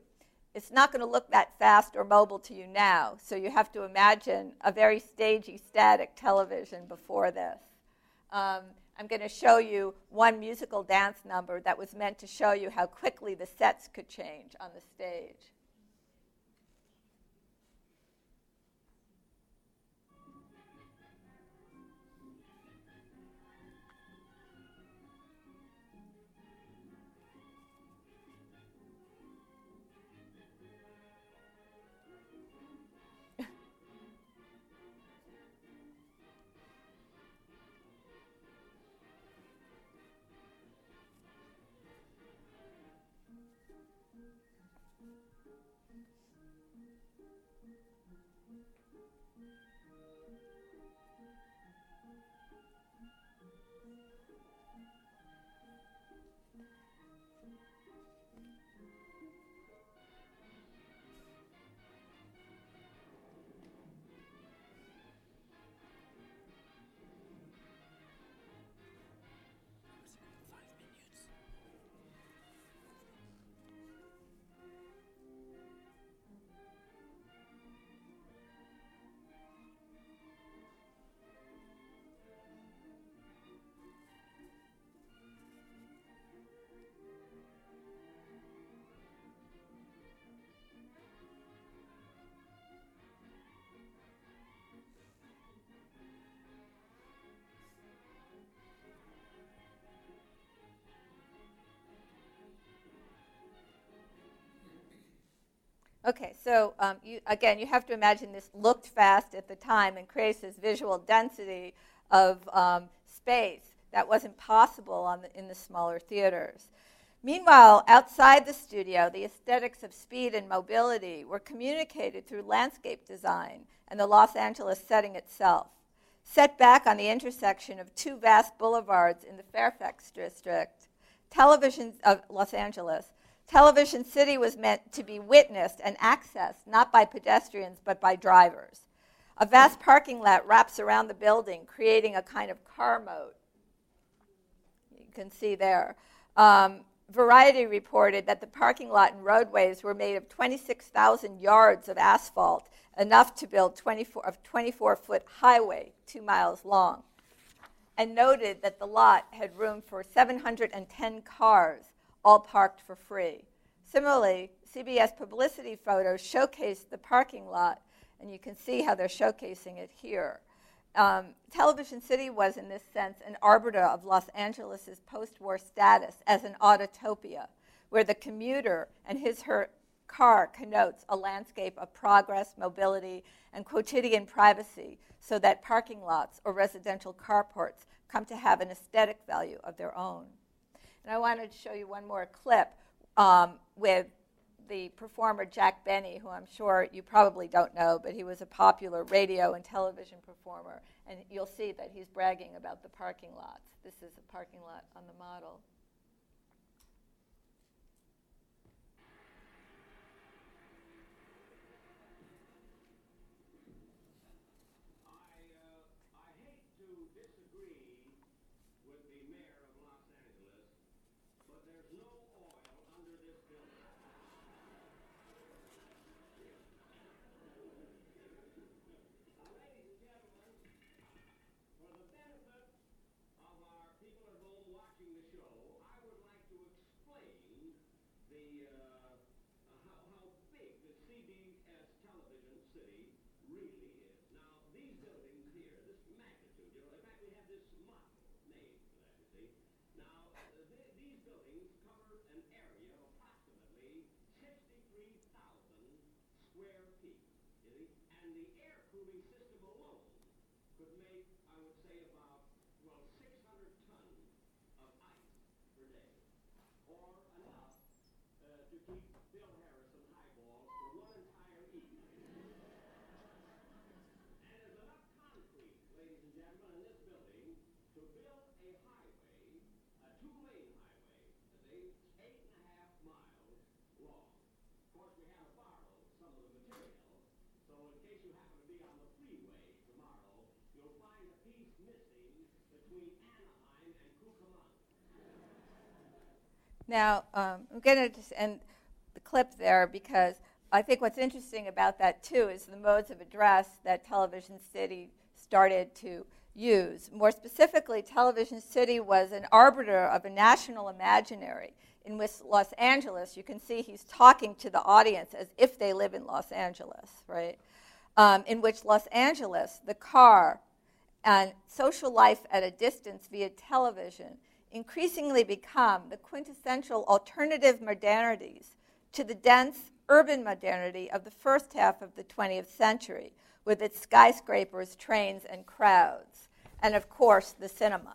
Speaker 2: it's not going to look that fast or mobile to you now. So you have to imagine a very stagey, static television before this. Um, I'm going to show you one musical dance number that was meant to show you how quickly the sets could change on the stage. Okay, so um, you, again, you have to imagine this looked fast at the time and creates this visual density of um, space that wasn't possible the, in the smaller theaters. Meanwhile, outside the studio, the aesthetics of speed and mobility were communicated through landscape design and the Los Angeles setting itself. Set back on the intersection of two vast boulevards in the Fairfax district, television of Los Angeles, Television City was meant to be witnessed and accessed not by pedestrians but by drivers. A vast parking lot wraps around the building, creating a kind of car moat. You can see there. Um, Variety reported that the parking lot and roadways were made of 26,000 yards of asphalt, enough to build 24, a 24 foot highway two miles long, and noted that the lot had room for 710 cars all parked for free. Similarly, CBS publicity photos showcase the parking lot, and you can see how they're showcasing it here. Um, Television City was, in this sense, an arbiter of Los Angeles' post war status as an autotopia, where the commuter and his her car connotes a landscape of progress, mobility, and quotidian privacy, so that parking lots or residential carports come to have an aesthetic value of their own. And I wanted to show you one more clip um, with the performer Jack Benny, who I'm sure you probably don't know, but he was a popular radio and television performer. And you'll see that he's bragging about the parking lots. This is a parking lot on the model.
Speaker 3: square Now,
Speaker 2: um, I'm going to just end the clip there because I think what's interesting about that too is the modes of address that Television City started to use. More specifically, Television City was an arbiter of a national imaginary in which Los Angeles, you can see he's talking to the audience as if they live in Los Angeles, right? Um, in which Los Angeles, the car, and social life at a distance via television increasingly become the quintessential alternative modernities to the dense urban modernity of the first half of the 20th century, with its skyscrapers, trains, and crowds, and of course, the cinema.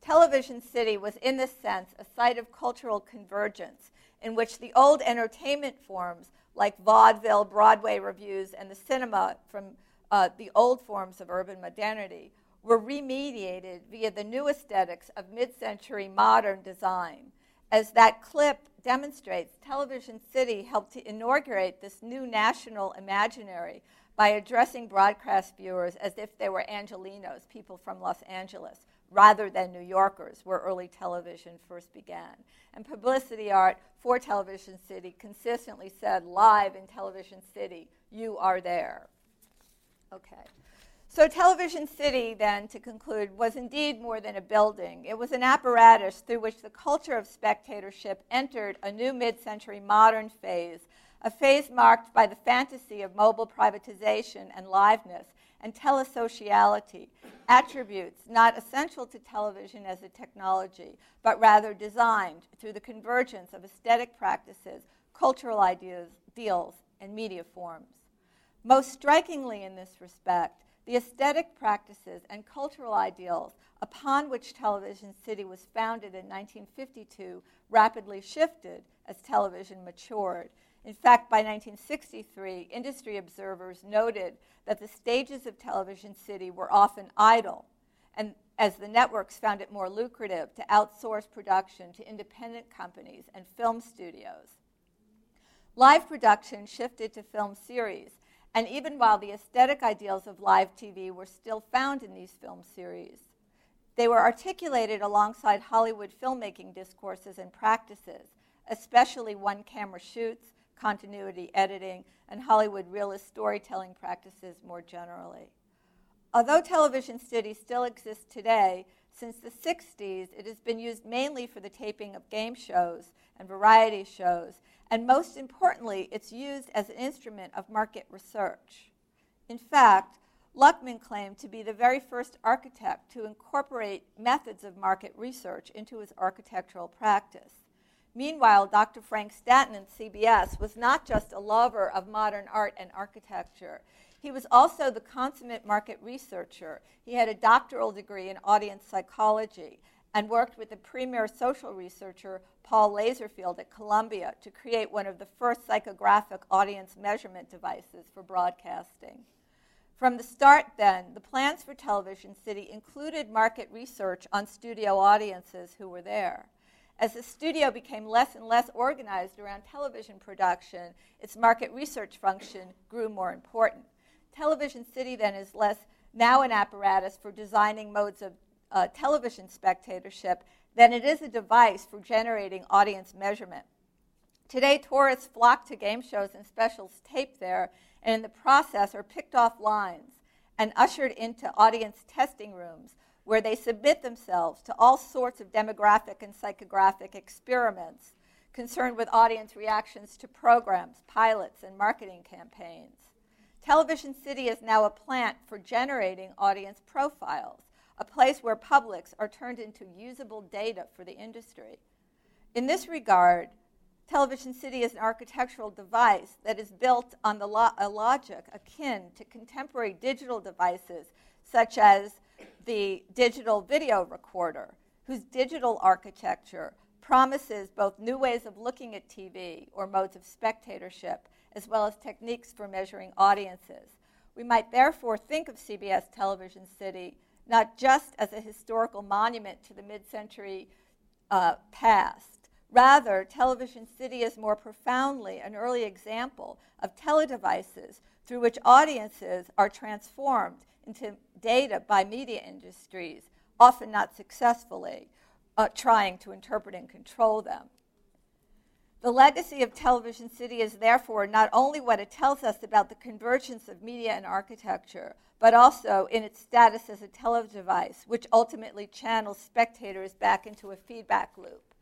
Speaker 2: Television City was, in this sense, a site of cultural convergence in which the old entertainment forms like vaudeville, Broadway revues, and the cinema from uh, the old forms of urban modernity were remediated via the new aesthetics of mid century modern design. As that clip demonstrates, Television City helped to inaugurate this new national imaginary by addressing broadcast viewers as if they were Angelinos, people from Los Angeles, rather than New Yorkers, where early television first began. And publicity art for Television City consistently said, live in Television City, you are there. Okay. So, Television City, then, to conclude, was indeed more than a building. It was an apparatus through which the culture of spectatorship entered a new mid century modern phase, a phase marked by the fantasy of mobile privatization and liveness and telesociality, attributes not essential to television as a technology, but rather designed through the convergence of aesthetic practices, cultural ideas, ideals, and media forms. Most strikingly in this respect, the aesthetic practices and cultural ideals upon which Television City was founded in 1952 rapidly shifted as television matured. In fact, by 1963, industry observers noted that the stages of Television City were often idle, and as the networks found it more lucrative to outsource production to independent companies and film studios. Live production shifted to film series, and even while the aesthetic ideals of live TV were still found in these film series, they were articulated alongside Hollywood filmmaking discourses and practices, especially one camera shoots, continuity editing, and Hollywood realist storytelling practices more generally. Although Television City still exist today, since the 60s, it has been used mainly for the taping of game shows and variety shows and most importantly, it's used as an instrument of market research. In fact, Luckman claimed to be the very first architect to incorporate methods of market research into his architectural practice. Meanwhile, Dr. Frank Stanton in CBS was not just a lover of modern art and architecture. He was also the consummate market researcher. He had a doctoral degree in audience psychology and worked with the premier social researcher Paul Lazarsfeld at Columbia to create one of the first psychographic audience measurement devices for broadcasting. From the start, then, the plans for Television City included market research on studio audiences who were there. As the studio became less and less organized around television production, its market research function grew more important. Television City, then, is less now an apparatus for designing modes of uh, television spectatorship than it is a device for generating audience measurement. Today, tourists flock to game shows and specials taped there, and in the process are picked off lines and ushered into audience testing rooms where they submit themselves to all sorts of demographic and psychographic experiments concerned with audience reactions to programs, pilots, and marketing campaigns. Television City is now a plant for generating audience profiles a place where publics are turned into usable data for the industry. In this regard, Television City is an architectural device that is built on the lo- a logic akin to contemporary digital devices, such as the digital video recorder, whose digital architecture promises both new ways of looking at TV or modes of spectatorship, as well as techniques for measuring audiences. We might therefore think of CBS Television City not just as a historical monument to the mid century uh, past. Rather, Television City is more profoundly an early example of teledevices through which audiences are transformed into data by media industries, often not successfully, uh, trying to interpret and control them. The legacy of Television City is therefore not only what it tells us about the convergence of media and architecture, but also in its status as a teledevice, which ultimately channels spectators back into a feedback loop.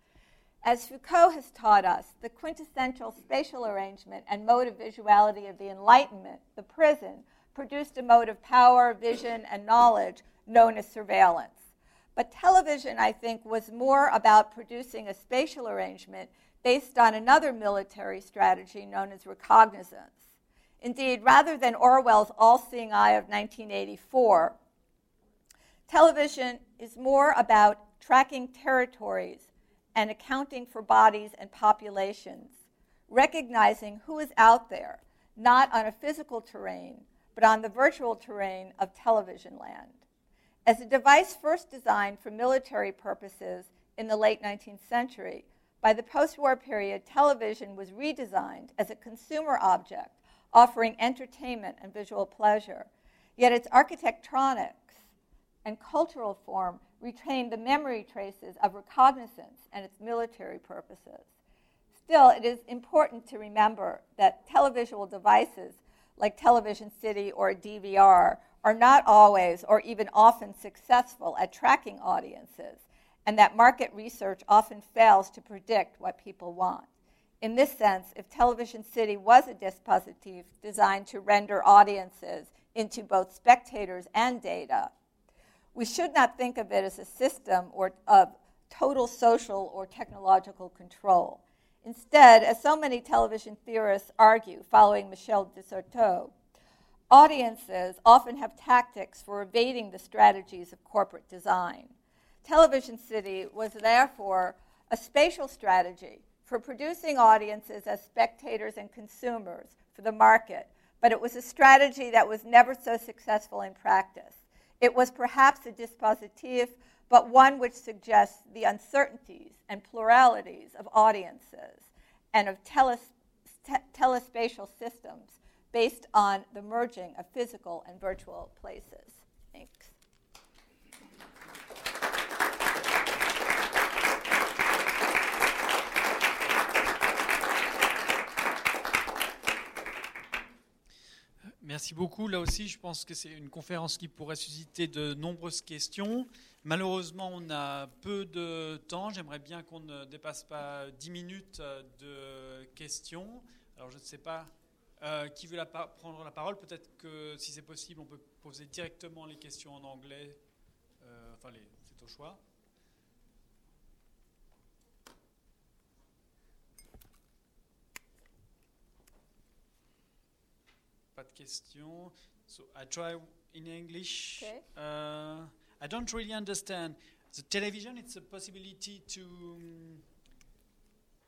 Speaker 2: As Foucault has taught us, the quintessential spatial arrangement and mode of visuality of the Enlightenment, the prison, produced a mode of power, vision, and knowledge known as surveillance. But television, I think, was more about producing a spatial arrangement based on another military strategy known as reconnaissance. Indeed, rather than Orwell's all seeing eye of 1984, television is more about tracking territories and accounting for bodies and populations, recognizing who is out there, not on a physical terrain, but on the virtual terrain of television land. As a device first designed for military purposes in the late 19th century, by the post war period, television was redesigned as a consumer object offering entertainment and visual pleasure. Yet its architectronics and cultural form retained the memory traces of reconnaissance and its military purposes. Still, it is important to remember that televisual devices like Television City or DVR are not always or even often successful at tracking audiences, and that market research often fails to predict what people want. In this sense, if Television City was a dispositif designed to render audiences into both spectators and data, we should not think of it as a system or of total social or technological control. Instead, as so many television theorists argue, following Michel de Certeau, audiences often have tactics for evading the strategies of corporate design. Television City was therefore a spatial strategy for producing audiences as spectators and consumers for the market, but it was a strategy that was never so successful in practice. It was perhaps a dispositif, but one which suggests the uncertainties and pluralities of audiences and of teles- telespatial systems based on the merging of physical and virtual places.
Speaker 1: Merci beaucoup. Là aussi, je pense que c'est une conférence qui pourrait susciter de nombreuses questions. Malheureusement, on a peu de temps. J'aimerais bien qu'on ne dépasse pas 10 minutes de questions. Alors, je ne sais pas euh, qui veut prendre la parole. Peut-être que, si c'est possible, on peut poser directement les questions en anglais. Euh, enfin, c'est au choix. Pas de questions. So I try in English.
Speaker 2: Okay.
Speaker 1: Uh, I don't really understand. The television, it's a possibility to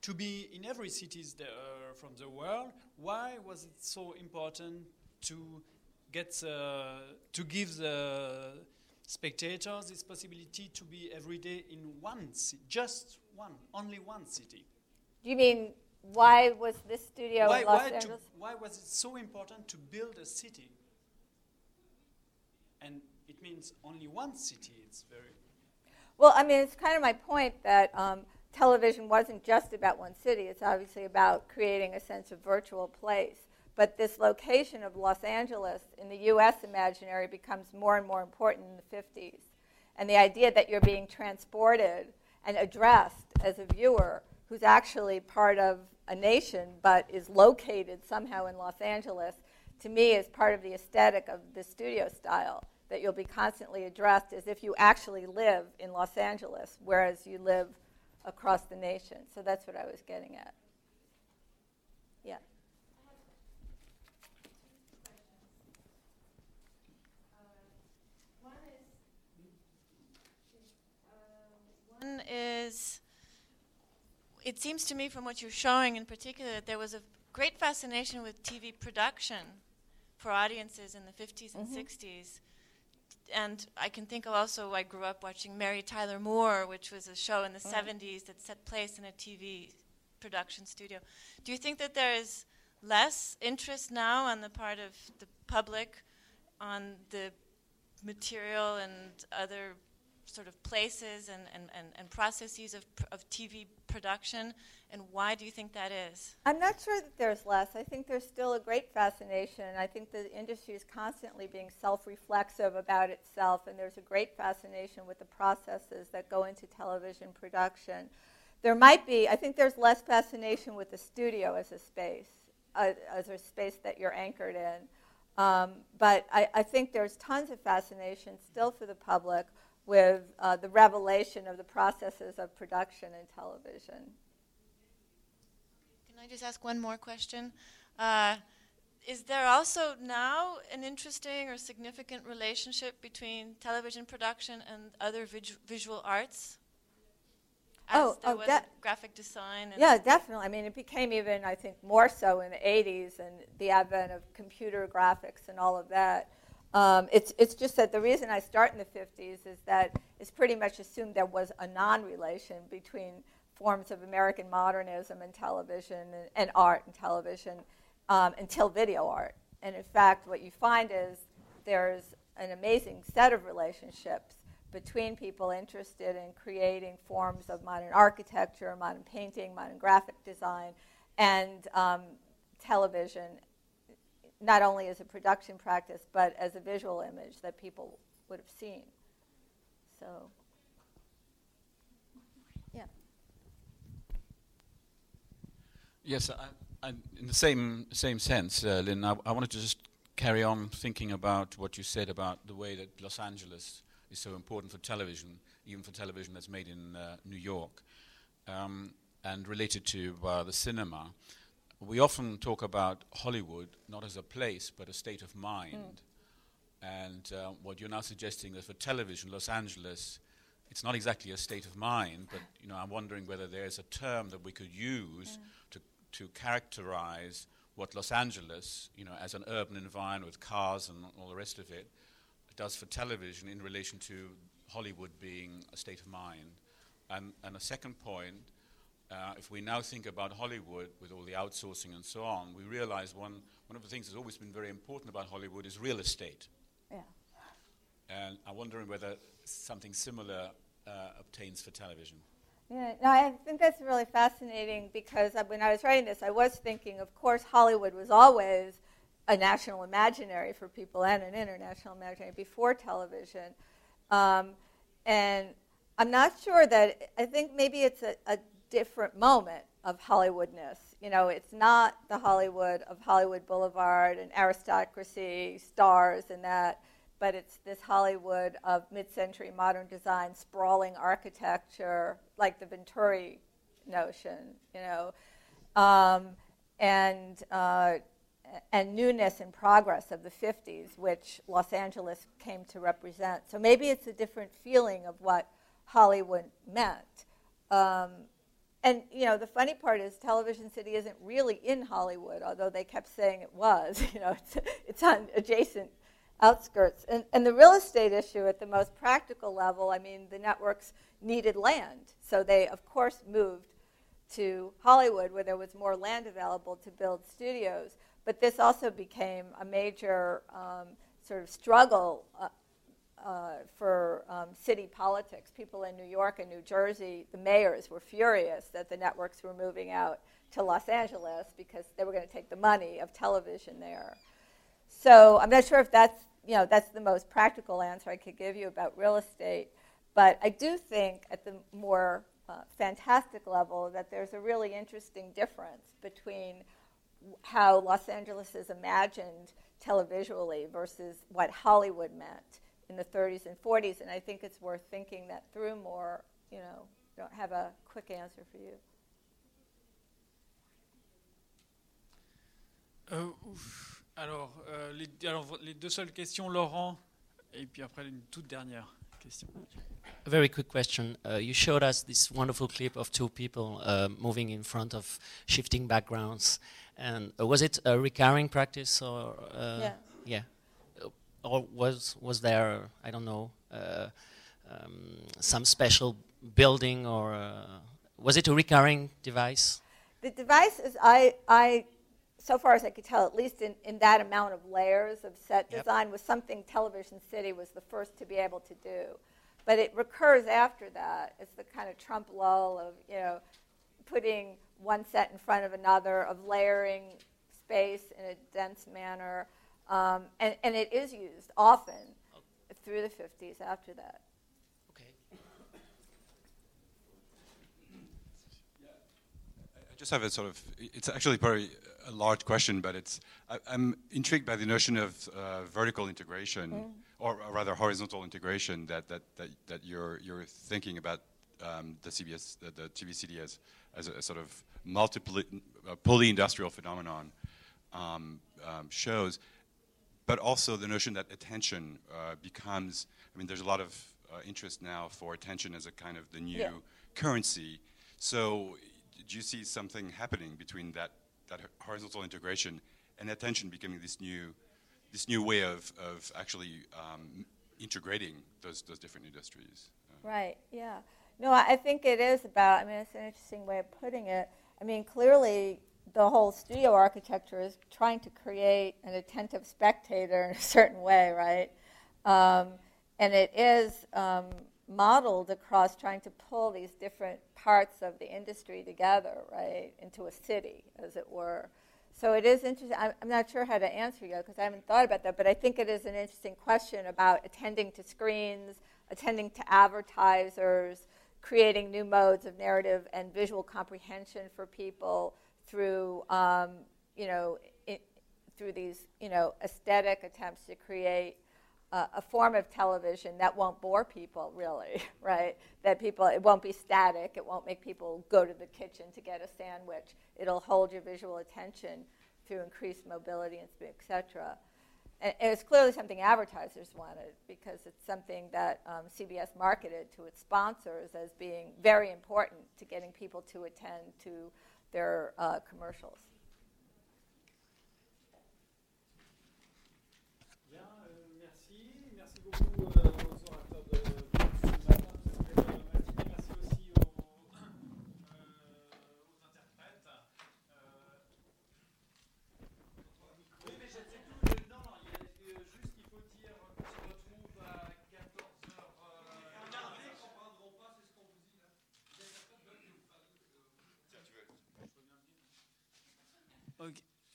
Speaker 1: to be in every cities there, uh, from the world. Why was it so important to get uh, to give the spectators this possibility to be every day in one, just one, only one city?
Speaker 2: Do you mean why was this studio
Speaker 1: why,
Speaker 2: in Los
Speaker 1: why
Speaker 2: Angeles?
Speaker 1: To, why was it so important to build a city? And it means only one city. It's very.
Speaker 2: Well, I mean, it's kind of my point that um, television wasn't just about one city. It's obviously about creating a sense of virtual place. But this location of Los Angeles in the U.S. imaginary becomes more and more important in the 50s. And the idea that you're being transported and addressed as a viewer who's actually part of a nation but is located somehow in Los Angeles, to me is part of the aesthetic of the studio style that you'll be constantly addressed as if you actually live in Los Angeles, whereas you live across the nation. So that's what I was getting at. Yeah.
Speaker 3: One is, um, it seems to me from what you're showing in particular that there was a great fascination with TV production for audiences in the 50s and mm-hmm. 60s. And I can think of also, I grew up watching Mary Tyler Moore, which was a show in the mm. 70s that set place in a TV production studio. Do you think that there is less interest now on the part of the public on the material and other sort of places and, and, and, and processes of, pr- of TV production, and why do you think that is?
Speaker 2: I'm not sure that there's less. I think there's still a great fascination. I think the industry is constantly being self reflexive about itself, and there's a great fascination with the processes that go into television production. There might be, I think there's less fascination with the studio as a space, uh, as a space that you're anchored in. Um, but I, I think there's tons of fascination still for the public with uh, the revelation of the processes of production in television.
Speaker 3: Can I just ask one more question? Uh, is there also now an interesting or significant relationship between television production and other visual arts? As oh, there oh, de- graphic design.
Speaker 2: yeah, definitely. I mean, it became even, I think, more so in the 80s and the advent of computer graphics and all of that. Um, it's, it's just that the reason I start in the 50s is that it's pretty much assumed there was a non relation between forms of American modernism and television and, and art and television um, until video art. And in fact, what you find is there's an amazing set of relationships between people interested in creating forms of modern architecture, modern painting, modern graphic design, and um, television not only as a production practice, but as a visual image that people would have seen. So, yeah.
Speaker 4: Yes, I, I, in the same same sense, uh, Lynn. I, I, wanted to just carry on thinking about what you said about the way that Los Angeles is so important for television, even for television that's made in uh, New York, um, and related to uh, the cinema we often talk about Hollywood not as a place but a state of mind. Mm. And uh, what you're now suggesting is for television, Los Angeles, it's not exactly a state of mind, but you know, I'm wondering whether there's a term that we could use mm. to, to characterize what Los Angeles, you know, as an urban environment with cars and all the rest of it, does for television in relation to Hollywood being a state of mind. And, and a second point uh, if we now think about Hollywood with all the outsourcing and so on, we realize one, one of the things that's always been very important about Hollywood is real estate.
Speaker 2: Yeah.
Speaker 4: And I'm wondering whether something similar uh, obtains for television.
Speaker 2: Yeah, no, I think that's really fascinating because when I was writing this, I was thinking, of course, Hollywood was always a national imaginary for people and an international imaginary before television. Um, and I'm not sure that, I think maybe it's a, a different moment of Hollywoodness. You know, it's not the Hollywood of Hollywood Boulevard and aristocracy, stars, and that, but it's this Hollywood of mid century modern design, sprawling architecture, like the Venturi notion, you know, um, and, uh, and newness and progress of the 50s, which Los Angeles came to represent. So maybe it's a different feeling of what Hollywood meant. Um, and you know, the funny part is, Television City isn't really in Hollywood, although they kept saying it was. You know, it's, it's on adjacent outskirts. And, and the real estate issue, at the most practical level, I mean, the networks needed land, so they of course moved to Hollywood, where there was more land available to build studios. But this also became a major um, sort of struggle uh, uh, for um, city politics. People in New York and New Jersey, the mayors were furious that the networks were moving out to Los Angeles because they were going to take the money of television there. So I'm not sure if that's you know that's the most practical answer I could give you about real estate, but I do think at the more uh, fantastic level that there's a really interesting difference between how Los Angeles is imagined televisually versus what Hollywood meant in the 30s and 40s, and I think it's worth thinking that through more. You know, don't have a quick answer for you.
Speaker 1: Euh, alors, euh, les, alors, les deux seules questions, Laurent, et puis après une toute dernière question.
Speaker 5: A very quick question. Uh, you showed us this wonderful clip of two people uh, moving in front of shifting backgrounds. And uh, was it a recurring practice or? uh,
Speaker 2: Yeah.
Speaker 5: Yeah. Or was was there I don't know uh, um, some special building or uh, was it a recurring device?
Speaker 2: The device is, I, I, so far as I could tell, at least in, in that amount of layers of set
Speaker 5: Yep.
Speaker 2: design, was something Television City was the first to be able to do. But it recurs after that. It's the kind of trompe l'oeil of, you know, putting one set in front of another, of layering space in a dense manner. Um, and, and it is used often through the 50s after that.
Speaker 5: Okay.
Speaker 6: I just have a sort of, it's actually probably a large question, but it's, I, I'm intrigued by the notion of uh, vertical integration, or rather horizontal integration that, that, that, that you're, you're thinking about um, the CBS, the, the TVCD as, as a sort of multiple, uh, poly-industrial phenomenon um, um, shows, but also the notion that attention uh, becomes, I mean, there's a lot of uh, interest now for attention as a kind of the new
Speaker 2: Yeah.
Speaker 6: currency. So do you see something happening between that, that horizontal integration and attention becoming this new, this new way of, of actually um, integrating those, those different industries? Uh,
Speaker 2: Right, yeah. No, I I think it is about, I mean, it's an interesting way of putting it. I mean, clearly, the whole studio architecture is trying to create an attentive spectator in a certain way, right? Um, and it is um, modeled across trying to pull these different parts of the industry together, right, into a city, as it were. So it is interesting. I'm, I'm not sure how to answer you because I haven't thought about that, but I think it is an interesting question about attending to screens, attending to advertisers, creating new modes of narrative and visual comprehension for people through, um, you know, i through these, you know, aesthetic attempts to create uh, a form of television that won't bore people, really, right? That people, it won't be static. It won't make people go to the kitchen to get a sandwich. It'll hold your visual attention through increased mobility and speed, et cetera. And and it's clearly something advertisers wanted because it's something that um, CBS marketed to its sponsors as being very important to getting people to attend to their uh, commercials.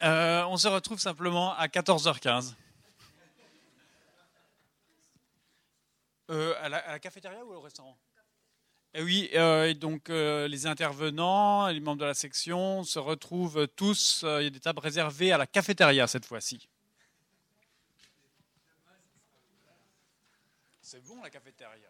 Speaker 1: Euh, on se retrouve simplement à 14h15. Euh, à, la, à la cafétéria ou au restaurant? Eh oui, euh, et donc euh, les intervenants, les membres de la section se retrouvent tous. Il y a des tables réservées à la cafétéria cette fois-ci. C'est bon la cafétéria?